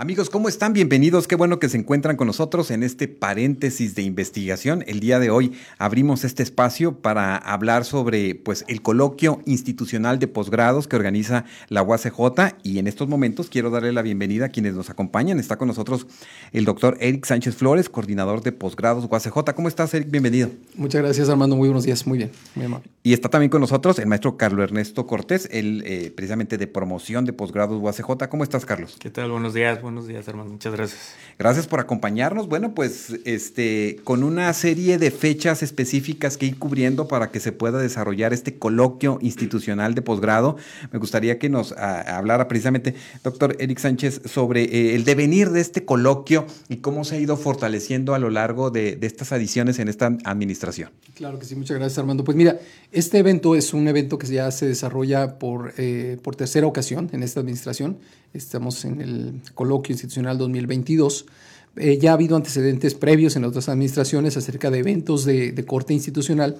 Amigos, ¿cómo están? Bienvenidos. Qué bueno que se encuentran con nosotros en este paréntesis de investigación. El día de hoy abrimos este espacio para hablar sobre pues, el coloquio institucional de posgrados que organiza la UACJ y en estos momentos quiero darle la bienvenida a quienes nos acompañan. Está con nosotros el doctor Eric Sánchez Flores, coordinador de posgrados UACJ. ¿Cómo estás, Eric? Bienvenido. Muchas gracias, Armando. Muy buenos días. Muy bien. Muy amable. Y está también con nosotros el maestro Carlos Ernesto Cortés, el eh, precisamente de promoción de posgrados UACJ. ¿Cómo estás, Carlos? ¿Qué tal? Buenos días buenos días, hermano. Muchas gracias. Gracias por acompañarnos. Bueno, pues este, con una serie de fechas específicas que ir cubriendo para que se pueda desarrollar este coloquio institucional de posgrado, me gustaría que nos hablara precisamente, doctor Eric Sánchez, sobre eh, el devenir de este coloquio y cómo se ha ido fortaleciendo a lo largo de, estas adiciones en esta administración. Claro que sí, muchas gracias, Armando. Pues mira, este evento es un evento que ya se desarrolla por, eh, por tercera ocasión en esta administración. Estamos en el coloquio institucional 2022. Eh, ya ha habido antecedentes previos en otras administraciones acerca de eventos de, corte institucional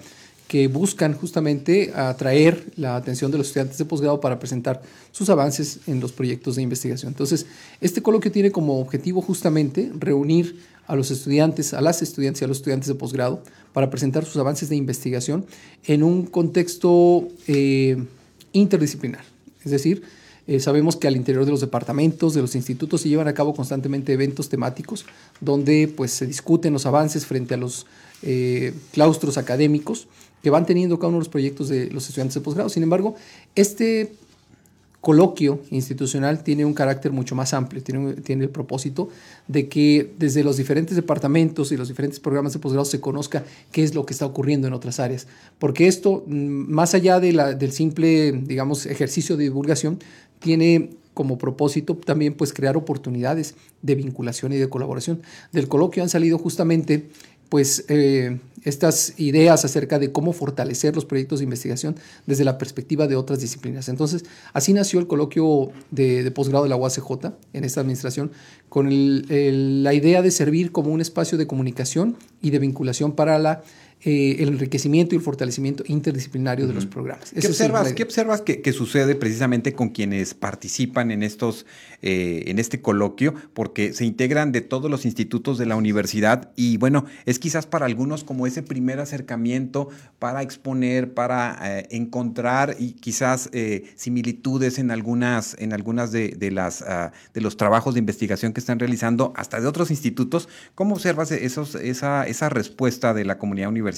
que buscan justamente atraer la atención de los estudiantes de posgrado para presentar sus avances en los proyectos de investigación. Entonces, este coloquio tiene como objetivo justamente reunir a los estudiantes, a las estudiantes y a los estudiantes de posgrado para presentar sus avances de investigación en un contexto eh, interdisciplinar. Es decir, eh, sabemos que al interior de los departamentos, de los institutos, se llevan a cabo constantemente eventos temáticos donde pues, se discuten los avances frente a los eh, claustros académicos que van teniendo cada uno de los proyectos de los estudiantes de posgrado. Sin embargo, este coloquio institucional tiene un carácter mucho más amplio, tiene, tiene, el propósito de que desde los diferentes departamentos y los diferentes programas de posgrado se conozca qué es lo que está ocurriendo en otras áreas. Porque esto, mm, más allá de la, del simple, digamos, ejercicio de divulgación, tiene como propósito también pues crear oportunidades de vinculación y de colaboración. Del coloquio han salido justamente pues eh, estas ideas acerca de cómo fortalecer los proyectos de investigación desde la perspectiva de otras disciplinas. Entonces, así nació el coloquio de, posgrado de la UACJ en esta administración, con la idea de servir como un espacio de comunicación y de vinculación para la eh, el enriquecimiento y el fortalecimiento interdisciplinario de los programas. ¿Qué observas, ¿qué, observas que, sucede precisamente con quienes participan en, estos, eh, en este coloquio? Porque se integran de todos los institutos de la universidad y bueno, es quizás para algunos como ese primer acercamiento para exponer, para eh, encontrar y quizás similitudes en algunas, en algunas de, las, ah, de los trabajos de investigación que están realizando, hasta de otros institutos. ¿Cómo observas esos, esa, esa respuesta de la comunidad universitaria?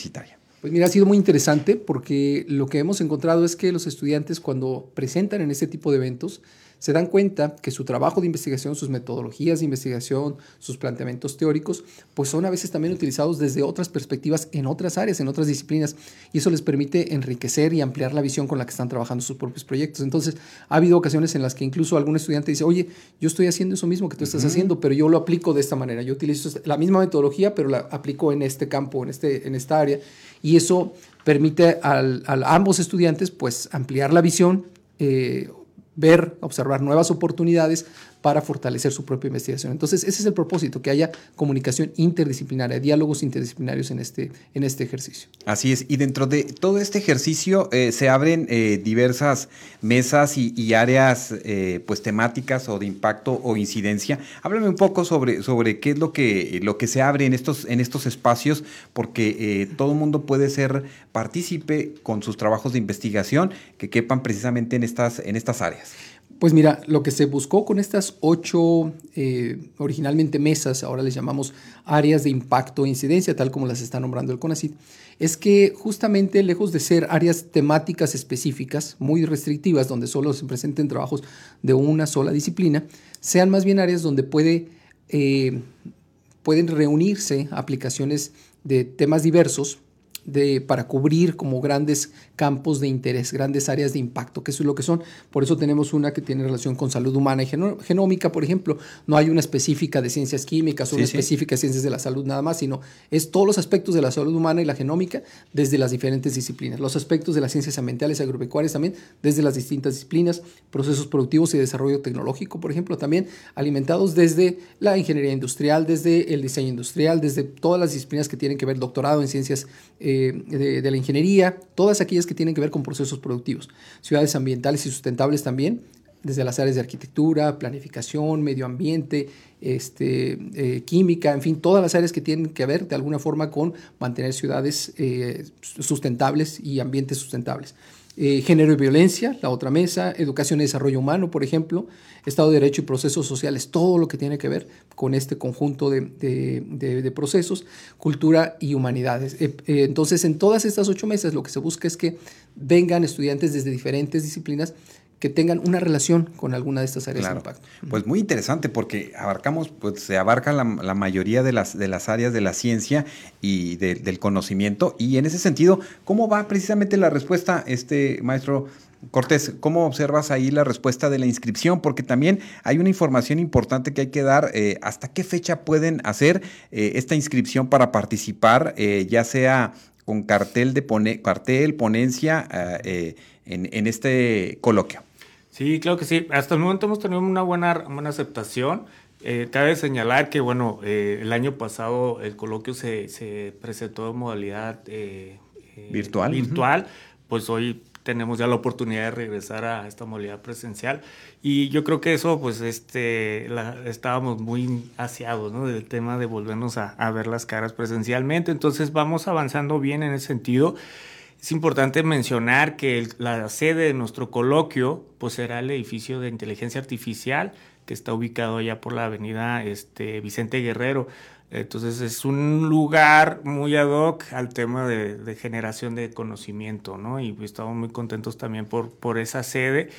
Pues mira, ha sido muy interesante porque lo que hemos encontrado es que los estudiantes cuando presentan en este tipo de eventos se dan cuenta que su trabajo de investigación, sus metodologías de investigación, sus planteamientos teóricos, pues son a veces también utilizados desde otras perspectivas en otras áreas, en otras disciplinas, y eso les permite enriquecer y ampliar la visión con la que están trabajando sus propios proyectos. Entonces, ha habido ocasiones en las que incluso algún estudiante dice, oye, yo estoy haciendo eso mismo que tú estás haciendo, pero yo lo aplico de esta manera, yo utilizo la misma metodología, pero la aplico en este campo, en, este, en esta área, y eso permite al, a ambos estudiantes pues ampliar la visión, eh, ver, observar nuevas oportunidades para fortalecer su propia investigación. Entonces, ese es el propósito, que haya comunicación interdisciplinaria, diálogos interdisciplinarios en este, en este ejercicio. Así es, y dentro de todo este ejercicio eh, se abren eh, diversas mesas y, áreas eh, pues temáticas o de impacto o incidencia. Háblame un poco sobre, sobre qué es lo que, lo que se abre en estos, en estos espacios, porque todo el mundo puede ser partícipe con sus trabajos de investigación que quepan precisamente en estas, en estas áreas. Pues mira, lo que se buscó con estas ocho eh, originalmente mesas, ahora les llamamos áreas de impacto e incidencia, tal como las está nombrando el CONACYT, es que justamente lejos de ser áreas temáticas específicas, muy restrictivas, donde solo se presenten trabajos de una sola disciplina, sean más bien áreas donde puede, eh, pueden reunirse aplicaciones de temas diversos de, para cubrir como grandes campos de interés, grandes áreas de impacto, que eso es lo que son. Por eso tenemos una que tiene relación con salud humana y genómica, por ejemplo. No hay una específica de ciencias químicas o una específica de ciencias de la salud nada más, sino es todos los aspectos de la salud humana y la genómica desde las diferentes disciplinas. Los aspectos de las ciencias ambientales y agropecuarias también desde las distintas disciplinas, procesos productivos y desarrollo tecnológico, por ejemplo, también alimentados desde la ingeniería industrial, desde el diseño industrial, desde todas las disciplinas que tienen que ver doctorado en ciencias eh, de, la ingeniería, todas aquellas que tienen que ver con procesos productivos, ciudades ambientales y sustentables también, desde las áreas de arquitectura, planificación, medio ambiente, este, eh, química, en fin, todas las áreas que tienen que ver de alguna forma con mantener ciudades eh, sustentables y ambientes sustentables. Eh, género y violencia, la otra mesa, educación y desarrollo humano, por ejemplo, Estado de Derecho y procesos sociales, todo lo que tiene que ver con este conjunto de, procesos, cultura y humanidades. Eh, eh, entonces, en todas estas ocho mesas lo que se busca es que vengan estudiantes desde diferentes disciplinas que tengan una relación con alguna de estas áreas de impacto. Pues muy interesante porque abarcamos, pues se abarca la, mayoría de las, de las áreas de la ciencia y del conocimiento. Y en ese sentido, ¿cómo va precisamente la respuesta, este maestro Cortés, ¿cómo observas ahí la respuesta de la inscripción? Porque también hay una información importante que hay que dar. Eh, ¿Hasta qué fecha pueden hacer eh, esta inscripción para participar, eh, ya sea con cartel, de pone, cartel ponencia en, en, este coloquio? Sí, claro que sí. Hasta el momento hemos tenido una buena, buena aceptación. Eh, cabe señalar que, bueno, eh, el año pasado el coloquio se, se presentó en modalidad eh, virtual. virtual. Pues hoy tenemos ya la oportunidad de regresar a esta modalidad presencial y yo creo que eso pues este estábamos muy aseados ¿no? del tema de volvernos a, a, ver las caras presencialmente entonces vamos avanzando bien en ese sentido es importante mencionar que la sede de nuestro coloquio pues, será el edificio de inteligencia artificial que está ubicado allá por la avenida este, Vicente Guerrero. Entonces es un lugar muy ad hoc al tema de, generación de conocimiento, ¿no? Y estamos muy contentos también por, por esa sede.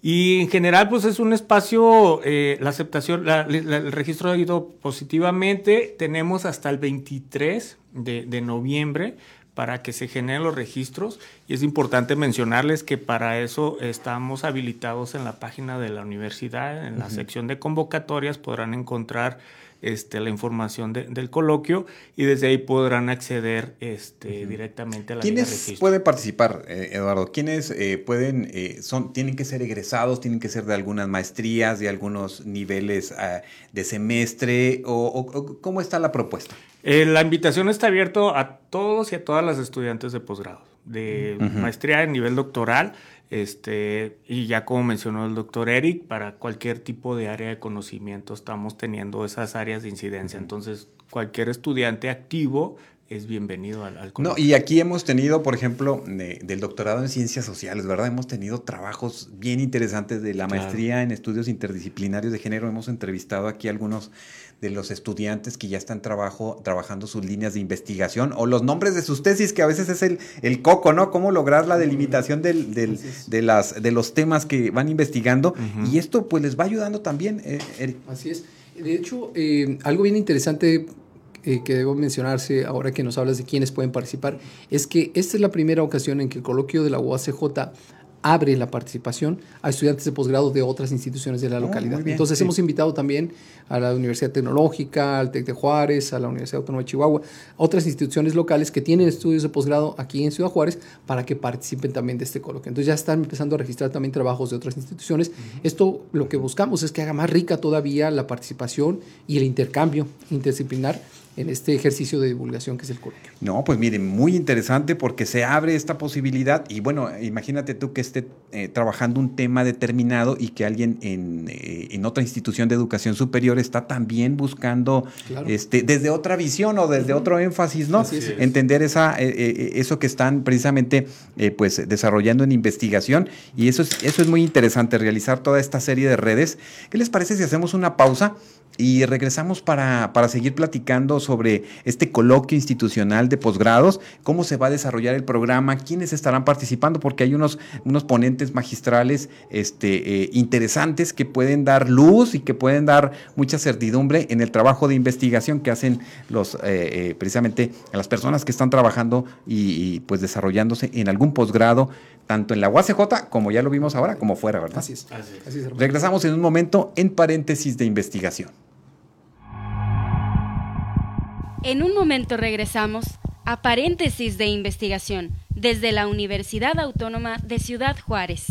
Y en general, pues es un espacio, eh, la aceptación, el registro ha ido positivamente. Tenemos hasta el 23 de, de noviembre para que se generen los registros. Y es importante mencionarles que para eso estamos habilitados en la página de la universidad, en la sección de convocatorias podrán encontrar este, la información del coloquio y desde ahí podrán acceder este, directamente a la ¿Quiénes pueden participar, eh, Eduardo? ¿Quiénes eh, pueden, eh, son, tienen que ser egresados, tienen que ser de algunas maestrías, de algunos niveles ah, de semestre o, cómo está la propuesta? la invitación está abierta a todos y a todas las estudiantes de posgrado, de maestría de nivel doctoral. Este, y ya como mencionó el doctor Eric, para cualquier tipo de área de conocimiento estamos teniendo esas áreas de incidencia. Entonces, cualquier estudiante activo es bienvenido al, al No, y aquí hemos tenido, por ejemplo, del doctorado en ciencias sociales, ¿verdad? Hemos tenido trabajos bien interesantes de la maestría en estudios interdisciplinarios de género. Hemos entrevistado aquí algunos de los estudiantes que ya están trabajo, trabajando sus líneas de investigación o los nombres de sus tesis, que a veces es el, el coco, ¿no? Cómo lograr la delimitación del, del, de, las, de los temas que van investigando. Y esto pues les va ayudando también, eh, Eric. Así es. De hecho, eh, algo bien interesante eh, que debo mencionarse ahora que nos hablas de quiénes pueden participar, es que esta es la primera ocasión en que el coloquio de la UACJ abre la participación a estudiantes de posgrado de otras instituciones de la oh, localidad. Entonces hemos invitado también a la Universidad Tecnológica, al TEC de Juárez, a la Universidad Autónoma de Chihuahua, otras instituciones locales que tienen estudios de posgrado aquí en Ciudad Juárez para que participen también de este coloquio. Entonces ya están empezando a registrar también trabajos de otras instituciones. Esto lo que buscamos es que haga más rica todavía la participación y el intercambio interdisciplinar en este ejercicio de divulgación que es el coloquio. No, pues miren, muy interesante porque se abre esta posibilidad y bueno, imagínate tú que esté eh, trabajando un tema determinado y que alguien en, eh, en, otra institución de educación superior está también buscando este, desde otra visión o desde otro énfasis, ¿no? Entender esa, eh, eso que están precisamente pues desarrollando en investigación y eso es, eso es muy interesante, realizar toda esta serie de redes. ¿Qué les parece si hacemos una pausa? Y regresamos para, para, seguir platicando sobre este coloquio institucional de posgrados, cómo se va a desarrollar el programa, quiénes estarán participando, porque hay unos, unos ponentes magistrales este, eh, interesantes que pueden dar luz y que pueden dar mucha certidumbre en el trabajo de investigación que hacen los eh, eh, precisamente las personas que están trabajando y, pues desarrollándose en algún posgrado, tanto en la UACJ como ya lo vimos ahora, como fuera, ¿verdad? Así es. Así es Regresamos en un momento en paréntesis de investigación. En un momento regresamos a paréntesis de investigación desde la Universidad Autónoma de Ciudad Juárez.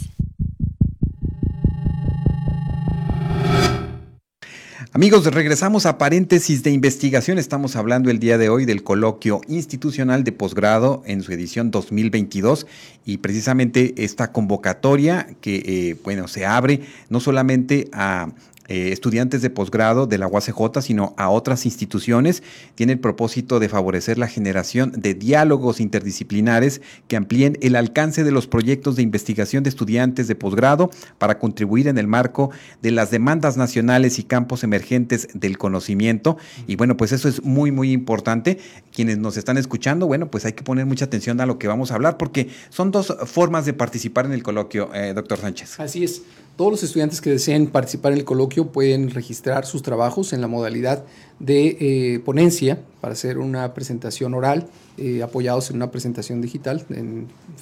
Amigos, regresamos a paréntesis de investigación. Estamos hablando el día de hoy del coloquio institucional de posgrado en su edición 2022 y precisamente esta convocatoria que, eh, bueno, se abre no solamente a eh, estudiantes de posgrado de la UACJ, sino a otras instituciones. Tiene el propósito de favorecer la generación de diálogos interdisciplinares que amplíen el alcance de los proyectos de investigación de estudiantes de posgrado para contribuir en el marco de las demandas nacionales y campos emergentes del conocimiento. Y bueno, pues eso es muy, muy importante. Quienes nos están escuchando, bueno, pues hay que poner mucha atención a lo que vamos a hablar porque son dos formas de participar en el coloquio, eh, doctor Sánchez. Así es. Todos los estudiantes que deseen participar en el coloquio pueden registrar sus trabajos en la modalidad de eh, ponencia para hacer una presentación oral, eh, apoyados en una presentación digital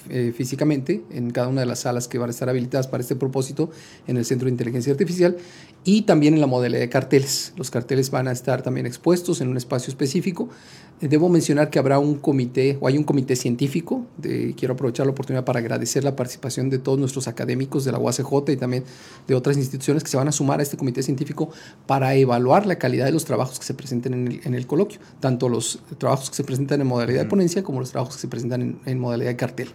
eh, físicamente en cada una de las salas que van a estar habilitadas para este propósito en el Centro de Inteligencia Artificial y también en la modalidad de carteles. Los carteles van a estar también expuestos en un espacio específico. Debo mencionar que habrá un comité o hay un comité científico. De, quiero aprovechar la oportunidad para agradecer la participación de todos nuestros académicos de la UACJ y también de otras instituciones que se van a sumar a este comité científico para evaluar la calidad de los trabajos que se presenten en el, en el coloquio, tanto los trabajos que se presentan en modalidad de ponencia como los trabajos que se presentan en, modalidad de cartel.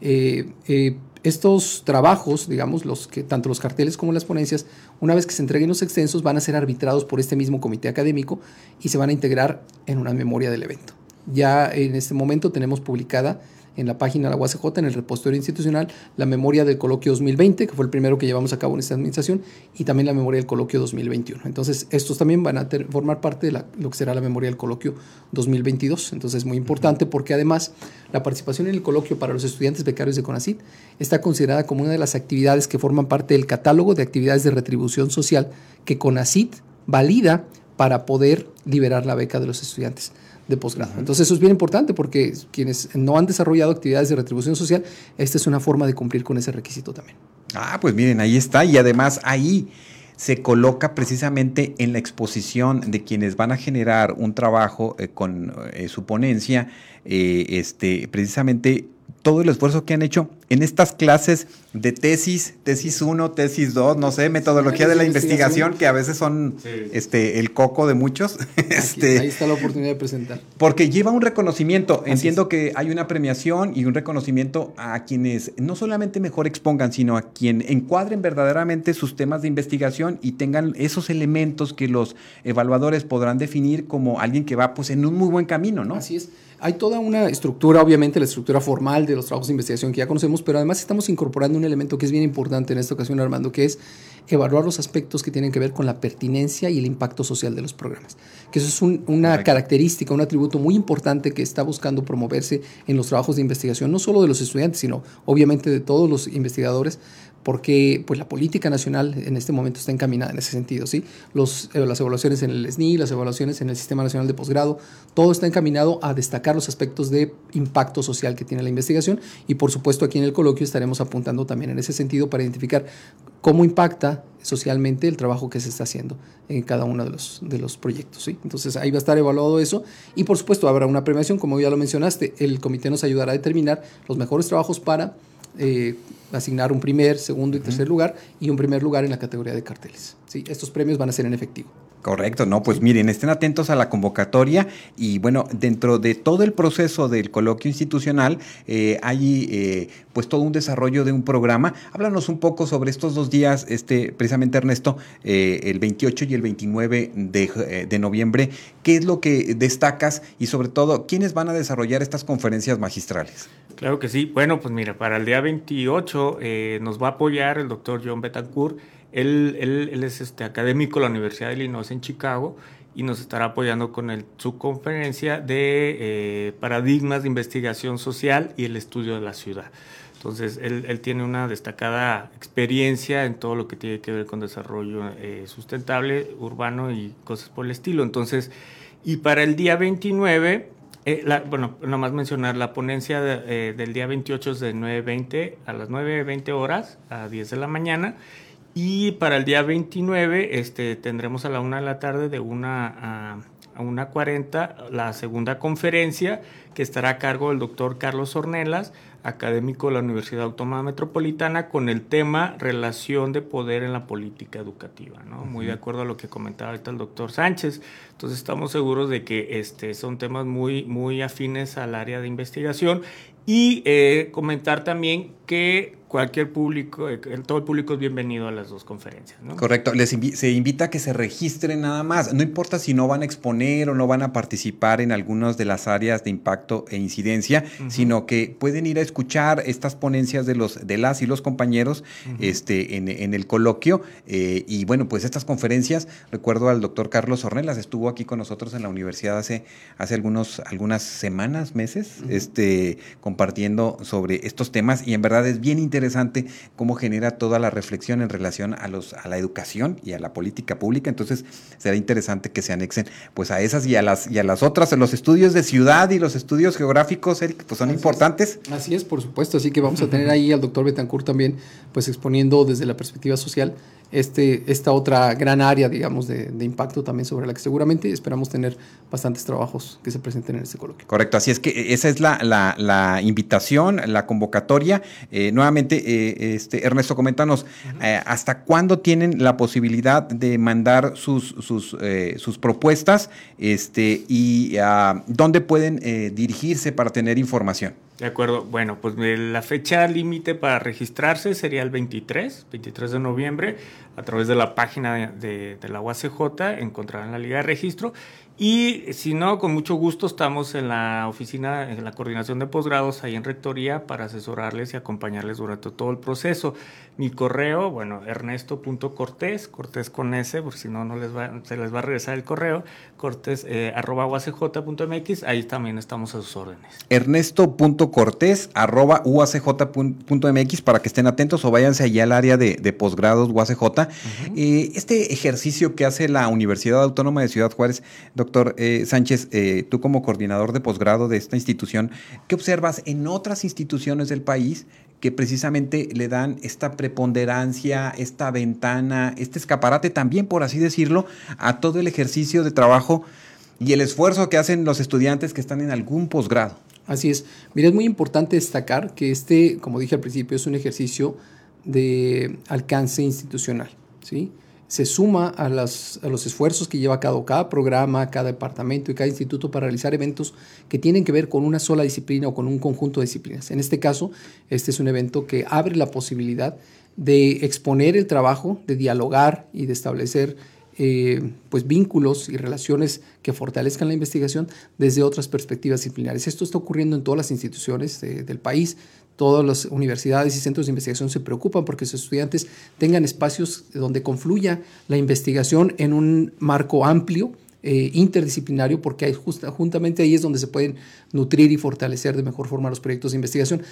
Eh, eh, estos trabajos, digamos, los que, tanto los carteles como las ponencias, una vez que se entreguen los extensos, van a ser arbitrados por este mismo comité académico y se van a integrar en una memoria del evento. Ya en este momento tenemos publicada en la página de la UACJ, en el repositorio institucional, la memoria del coloquio 2020, que fue el primero que llevamos a cabo en esta administración, y también la memoria del coloquio 2021. Entonces, estos también van a formar parte de lo que será la memoria del coloquio 2022. Entonces, es muy importante porque además la participación en el coloquio para los estudiantes becarios de CONACIT está considerada como una de las actividades que forman parte del catálogo de actividades de retribución social que CONACIT valida para poder liberar la beca de los estudiantes de posgrado. Entonces eso es bien importante porque quienes no han desarrollado actividades de retribución social, esta es una forma de cumplir con ese requisito también. Ah, pues miren, ahí está. Y además ahí se coloca precisamente en la exposición de quienes van a generar un trabajo eh, con eh, su ponencia, eh, este, precisamente todo el esfuerzo que han hecho en estas clases de tesis, tesis 1, tesis 2, no sé, metodología de la investigación, que a veces son este, el coco de muchos. este, ahí está la oportunidad de presentar. Porque lleva un reconocimiento. Entiendo que hay una premiación y un reconocimiento a quienes no solamente mejor expongan, sino a quien encuadren verdaderamente sus temas de investigación y tengan esos elementos que los evaluadores podrán definir como alguien que va pues en un muy buen camino, ¿no? Así es. Hay toda una estructura, obviamente la estructura formal de los trabajos de investigación que ya conocemos, pero además estamos incorporando un elemento que es bien importante en esta ocasión, Armando, que es evaluar los aspectos que tienen que ver con la pertinencia y el impacto social de los programas. Que eso es una característica, un atributo muy importante que está buscando promoverse en los trabajos de investigación, no solo de los estudiantes, sino obviamente de todos los investigadores, porque pues, la política nacional en este momento está encaminada en ese sentido. ¿sí? Los, eh, las evaluaciones en el SNI, las evaluaciones en el Sistema Nacional de Posgrado, todo está encaminado a destacar los aspectos de impacto social que tiene la investigación y por supuesto aquí en el coloquio estaremos apuntando también en ese sentido para identificar cómo impacta socialmente el trabajo que se está haciendo en cada uno de los, de los proyectos. ¿sí? Entonces ahí va a estar evaluado eso y por supuesto habrá una premiación, como ya lo mencionaste, el comité nos ayudará a determinar los mejores trabajos para eh, asignar un primer, segundo y tercer lugar y un primer lugar en la categoría de carteles. ¿sí? Estos premios van a ser en efectivo. Correcto, no, pues miren, estén atentos a la convocatoria y bueno, dentro de todo el proceso del coloquio institucional eh, hay eh, pues todo un desarrollo de un programa. Háblanos un poco sobre estos dos días, este, precisamente Ernesto, el 28 y el 29 de, de noviembre, ¿qué es lo que destacas y sobre todo, quiénes van a desarrollar estas conferencias magistrales? Claro que sí. Bueno, pues mira, para el día 28 eh, nos va a apoyar el doctor John Betancourt Él, es este, académico de la Universidad de Illinois en Chicago y nos estará apoyando con el, su conferencia de eh, paradigmas de investigación social y el estudio de la ciudad. Entonces, él, tiene una destacada experiencia en todo lo que tiene que ver con desarrollo eh, sustentable, urbano y cosas por el estilo. Entonces, y para el día 29, eh, la, bueno, nomás mencionar, la ponencia de, del día 28 es de 9.20 a las 9.20 horas a 10 de la mañana y para el día 29 este, tendremos a la una de la tarde de una a, a una 40 la segunda conferencia que estará a cargo del doctor Carlos Ornelas, académico de la Universidad Autónoma Metropolitana, con el tema relación de poder en la política educativa, ¿no? Muy de acuerdo a lo que comentaba ahorita el doctor Sánchez. Entonces estamos seguros de que este, son temas muy, muy afines al área de investigación y eh, comentar también que cualquier público, eh, todo el público es bienvenido a las dos conferencias. ¿no? Correcto, les se invita a que se registren nada más, no importa si no van a exponer o no van a participar en algunas de las áreas de impacto e incidencia, sino que pueden ir a escuchar estas ponencias de, los, de las y los compañeros este, en, el coloquio. Eh, y bueno, pues estas conferencias, recuerdo al doctor Carlos Ornelas, estuvo aquí con nosotros en la universidad hace, hace algunos, algunas semanas, meses, este, compartiendo sobre estos temas y en verdad es bien interesante interesante cómo genera toda la reflexión en relación a, los, a la educación y a la política pública. Entonces, será interesante que se anexen pues a esas y a las, y a las otras. Los estudios de ciudad y los estudios geográficos, Eric, pues son importantes. Así es, por supuesto. Así que vamos a tener ahí al doctor Betancourt también, pues exponiendo desde la perspectiva social este, esta otra gran área, digamos, de, impacto también sobre la que seguramente esperamos tener bastantes trabajos que se presenten en este coloquio. Correcto, así es que esa es la, la, invitación, la convocatoria. Eh, nuevamente, eh, este, Ernesto, coméntanos, eh, ¿hasta cuándo tienen la posibilidad de mandar sus, sus, sus propuestas este, y uh, dónde pueden dirigirse para tener información? De acuerdo, bueno, pues la fecha límite para registrarse sería el 23, 23 de noviembre, a través de la página de, de la UACJ, encontrarán la liga de registro y si no, con mucho gusto estamos en la oficina, en la coordinación de posgrados, ahí en Rectoría, para asesorarles y acompañarles durante todo el proceso. Mi correo, bueno, ernesto.cortés, cortés con S, porque si no, no les va, se les va a regresar el correo, cortés eh, arroba uacj.mx, ahí también estamos a sus órdenes. Ernesto.cortés arroba uacj.mx para que estén atentos o váyanse allá al área de, de posgrados UACJ. Eh, este ejercicio que hace la Universidad Autónoma de Ciudad Juárez, Doctor eh, Sánchez, eh, tú como coordinador de posgrado de esta institución, ¿qué observas en otras instituciones del país que precisamente le dan esta preponderancia, esta ventana, este escaparate también, por así decirlo, a todo el ejercicio de trabajo y el esfuerzo que hacen los estudiantes que están en algún posgrado? Así es. Mira, es muy importante destacar que este, como dije al principio, es un ejercicio de alcance institucional, ¿sí? Se suma a, los esfuerzos que lleva a cabo cada programa, cada departamento y cada instituto para realizar eventos que tienen que ver con una sola disciplina o con un conjunto de disciplinas. En este caso, este es un evento que abre la posibilidad de exponer el trabajo, de dialogar y de establecer eh, pues vínculos y relaciones que fortalezcan la investigación desde otras perspectivas disciplinares. Esto está ocurriendo en todas las instituciones del país. Todas las universidades y centros de investigación se preocupan porque sus estudiantes tengan espacios donde confluya la investigación en un marco amplio, eh, interdisciplinario, porque hay justa, juntamente ahí es donde se pueden nutrir y fortalecer de mejor forma los proyectos de investigación.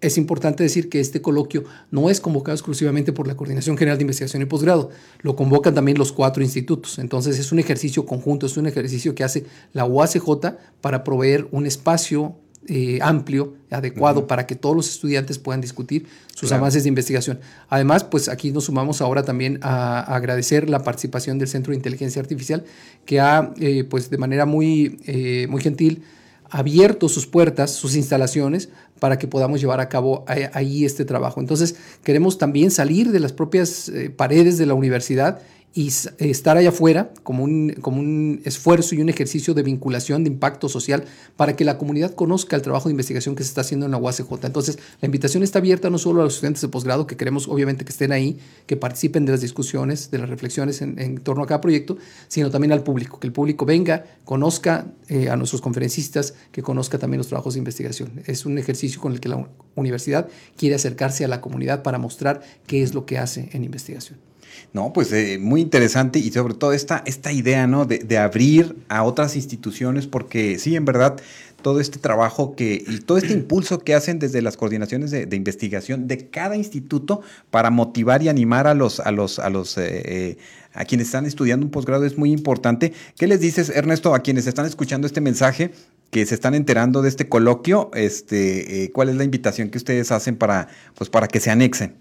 Es importante decir que este coloquio no es convocado exclusivamente por la Coordinación General de Investigación y Posgrado, lo convocan también los cuatro institutos. Entonces es un ejercicio conjunto, es un ejercicio que hace la UACJ para proveer un espacio eh, amplio, adecuado para que todos los estudiantes puedan discutir sus avances de investigación. Además, pues aquí nos sumamos ahora también a, agradecer la participación del Centro de Inteligencia Artificial, que ha, eh, pues de manera muy, eh, muy gentil, abierto sus puertas, sus instalaciones, para que podamos llevar a cabo ahí este trabajo. Entonces, queremos también salir de las propias paredes de la universidad y estar allá afuera como un, como un esfuerzo y un ejercicio de vinculación, de impacto social, para que la comunidad conozca el trabajo de investigación que se está haciendo en la UACJ. Entonces, la invitación está abierta no solo a los estudiantes de posgrado, que queremos obviamente que estén ahí, que participen de las discusiones, de las reflexiones en, torno a cada proyecto, sino también al público, que el público venga, conozca eh, a nuestros conferencistas, que conozca también los trabajos de investigación. Es un ejercicio con el que la universidad quiere acercarse a la comunidad para mostrar qué es lo que hace en investigación. No, pues eh, muy interesante y sobre todo esta, esta idea, ¿no? De, de, abrir a otras instituciones, porque sí, en verdad, todo este trabajo que y todo este impulso que hacen desde las coordinaciones de, investigación de cada instituto para motivar y animar a los a los a los eh, eh, a quienes están estudiando un posgrado es muy importante. ¿Qué les dices, Ernesto, a quienes están escuchando este mensaje? que se están enterando de este coloquio, este, eh, ¿cuál es la invitación que ustedes hacen para, pues, para que se anexen?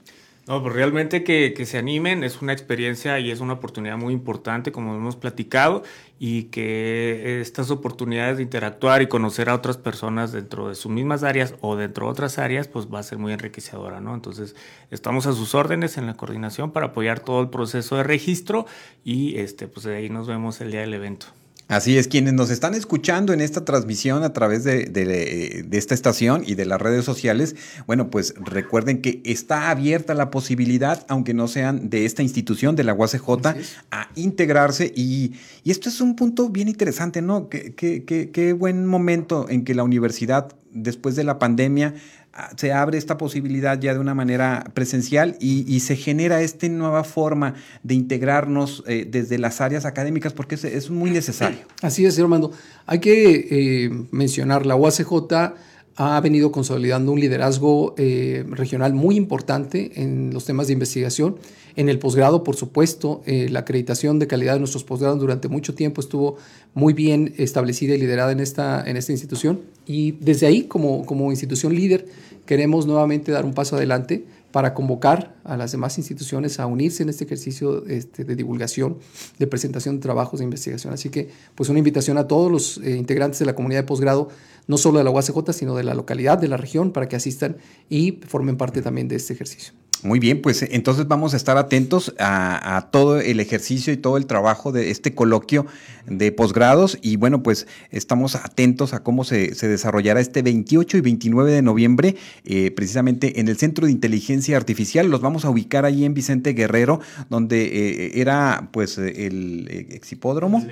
No, pues realmente que, que, se animen es una experiencia y es una oportunidad muy importante, como hemos platicado, y que estas oportunidades de interactuar y conocer a otras personas dentro de sus mismas áreas o dentro de otras áreas, pues va a ser muy enriquecedora, ¿no? Entonces, estamos a sus órdenes en la coordinación para apoyar todo el proceso de registro y este, pues de ahí nos vemos el día del evento. Así es, quienes nos están escuchando en esta transmisión a través de, de, de, esta estación y de las redes sociales, bueno, pues recuerden que está abierta la posibilidad, aunque no sean de esta institución, de la UACJ, a integrarse y, y, esto es un punto bien interesante, ¿no? Qué, qué, qué, qué buen momento en que la universidad, después de la pandemia, se abre esta posibilidad ya de una manera presencial y, y se genera esta nueva forma de integrarnos eh, desde las áreas académicas porque es, muy necesario. Así es, Armando. Hay que eh, mencionar, la UACJ ha venido consolidando un liderazgo eh, regional muy importante en los temas de investigación. En el posgrado, por supuesto, eh, la acreditación de calidad de nuestros posgrados durante mucho tiempo estuvo muy bien establecida y liderada en esta, en esta institución. Y desde ahí, como, como institución líder, queremos nuevamente dar un paso adelante para convocar a las demás instituciones a unirse en este ejercicio este, de divulgación, de presentación de trabajos de investigación. Así que, pues una invitación a todos los eh, integrantes de la comunidad de posgrado, no solo de la UACJ, sino de la localidad, de la región, para que asistan y formen parte también de este ejercicio. Muy bien, pues entonces vamos a estar atentos a, a, todo el ejercicio y todo el trabajo de este coloquio de posgrados y bueno, pues estamos atentos a cómo se, se desarrollará este 28 y 29 de noviembre, eh, precisamente en el Centro de Inteligencia Artificial. Los vamos a ubicar allí en Vicente Guerrero, donde eh, era pues el exhipódromo.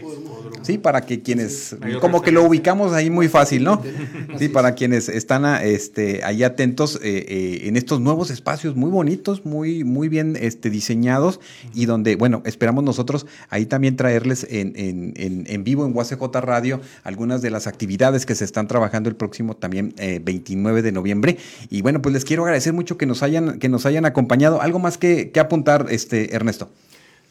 Sí, para que quienes, como que lo ubicamos ahí muy fácil, ¿no? Sí, para quienes están a, este, ahí atentos eh, en estos nuevos espacios muy bonitos muy, muy bien este, diseñados y donde, bueno, esperamos nosotros ahí también traerles en, en, en, en vivo en UACJ Radio algunas de las actividades que se están trabajando el próximo también eh, 29 de noviembre. Y bueno, pues les quiero agradecer mucho que nos hayan, que nos hayan acompañado. ¿Algo más que, que apuntar, este, Ernesto?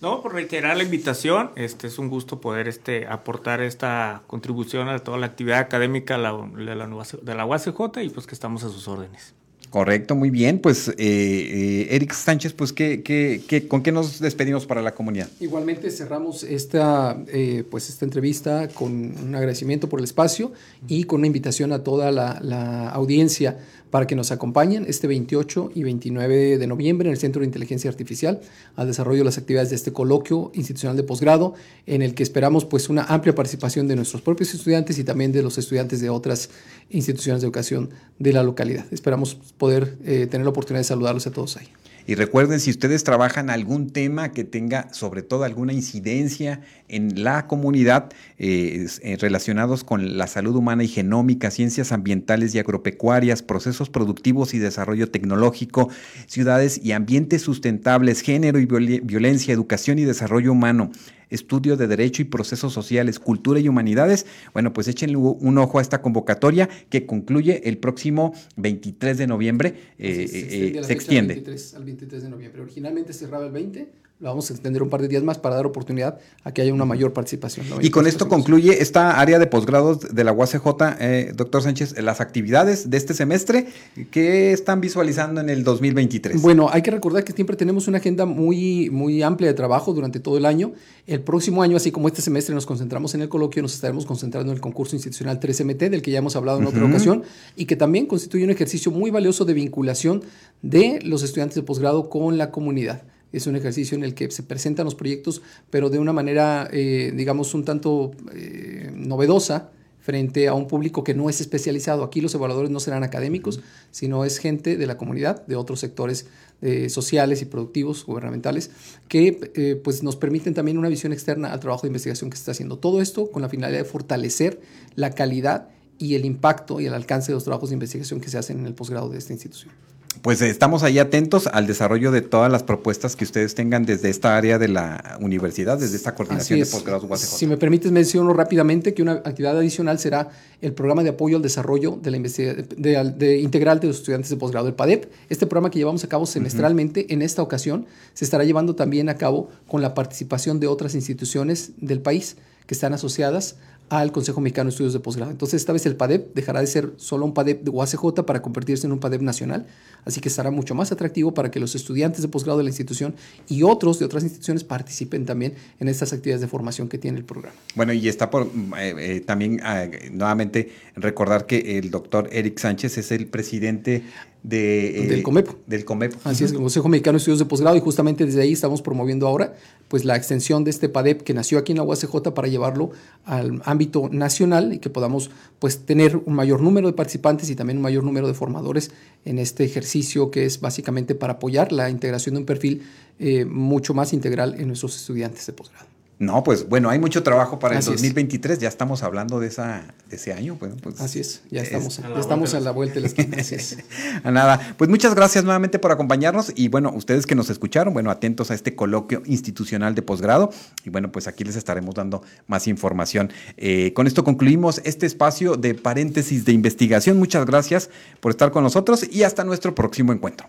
No, por reiterar la invitación, este es un gusto poder este, aportar esta contribución a toda la actividad académica de la, de la, de la UACJ y pues que estamos a sus órdenes. Correcto, muy bien. Pues, eh, eh, Eric Sánchez, pues, ¿qué, qué, qué, ¿con qué nos despedimos para la comunidad? Igualmente cerramos esta, eh, pues, esta entrevista con un agradecimiento por el espacio y con una invitación a toda la, la audiencia para que nos acompañen este 28 y 29 de noviembre en el Centro de Inteligencia Artificial al desarrollo de las actividades de este coloquio institucional de posgrado, en el que esperamos pues una amplia participación de nuestros propios estudiantes y también de los estudiantes de otras instituciones de educación de la localidad. Esperamos poder eh, tener la oportunidad de saludarlos a todos ahí. Y recuerden, si ustedes trabajan algún tema que tenga sobre todo alguna incidencia en la comunidad eh, relacionados con la salud humana y genómica, ciencias ambientales y agropecuarias, procesos productivos y desarrollo tecnológico, ciudades y ambientes sustentables, género y violencia, educación y desarrollo humano, estudio de derecho y procesos sociales, cultura y humanidades, bueno, pues échenle un ojo a esta convocatoria que concluye el próximo 23 de noviembre, eh, se extiende. Eh, se extiende. Al 23, al 23 de noviembre. Originalmente cerraba el 20, lo vamos a extender un par de días más para dar oportunidad a que haya una mayor participación. ¿no? Y con esto concluye esta área de posgrados de la UACJ, eh, doctor Sánchez, las actividades de este semestre que están visualizando en el 2023. Bueno, hay que recordar que siempre tenemos una agenda muy, muy amplia de trabajo durante todo el año. El próximo año, así como este semestre nos concentramos en el coloquio, nos estaremos concentrando en el concurso institucional 3MT, del que ya hemos hablado en otra uh -huh. ocasión, y que también constituye un ejercicio muy valioso de vinculación de los estudiantes de posgrado con la comunidad. Es un ejercicio en el que se presentan los proyectos, pero de una manera, eh, digamos, un tanto eh, novedosa frente a un público que no es especializado. Aquí los evaluadores no serán académicos, sino es gente de la comunidad, de otros sectores eh, sociales y productivos, gubernamentales, que pues nos permiten también una visión externa al trabajo de investigación que se está haciendo. Todo esto con la finalidad de fortalecer la calidad y el impacto y el alcance de los trabajos de investigación que se hacen en el posgrado de esta institución. Pues estamos ahí atentos al desarrollo de todas las propuestas que ustedes tengan desde esta área de la universidad, desde esta coordinación de posgrados UACJ. Si me permites, menciono rápidamente que una actividad adicional será el programa de apoyo al desarrollo de la de, integral de los estudiantes de posgrado, el PADEP. Este programa que llevamos a cabo semestralmente, en esta ocasión, se estará llevando también a cabo con la participación de otras instituciones del país que están asociadas al Consejo Mexicano de Estudios de Posgrado. Entonces, esta vez el PADEP dejará de ser solo un PADEP de UACJ para convertirse en un PADEP nacional, así que estará mucho más atractivo para que los estudiantes de posgrado de la institución y otros de otras instituciones participen también en estas actividades de formación que tiene el programa. Bueno, y está por eh, eh, también ah, nuevamente recordar que el doctor Eric Sánchez es el presidente de, del COMEP. Del COMEP. Así es, el Consejo Mexicano de Estudios de Posgrado, y justamente desde ahí estamos promoviendo ahora pues la extensión de este PADEP que nació aquí en la UACJ para llevarlo al ámbito nacional y que podamos pues tener un mayor número de participantes y también un mayor número de formadores en este ejercicio que es básicamente para apoyar la integración de un perfil eh, mucho más integral en nuestros estudiantes de posgrado. No, pues bueno, hay mucho trabajo para el 2023, ya estamos hablando de, esa, de ese año. Pues, así es, ya estamos, estamos a la vuelta de la esquina. a nada, pues muchas gracias nuevamente por acompañarnos y bueno, ustedes que nos escucharon, bueno, atentos a este coloquio institucional de posgrado y bueno, pues aquí les estaremos dando más información. Eh, con esto concluimos este espacio de paréntesis de investigación. Muchas gracias por estar con nosotros y hasta nuestro próximo encuentro.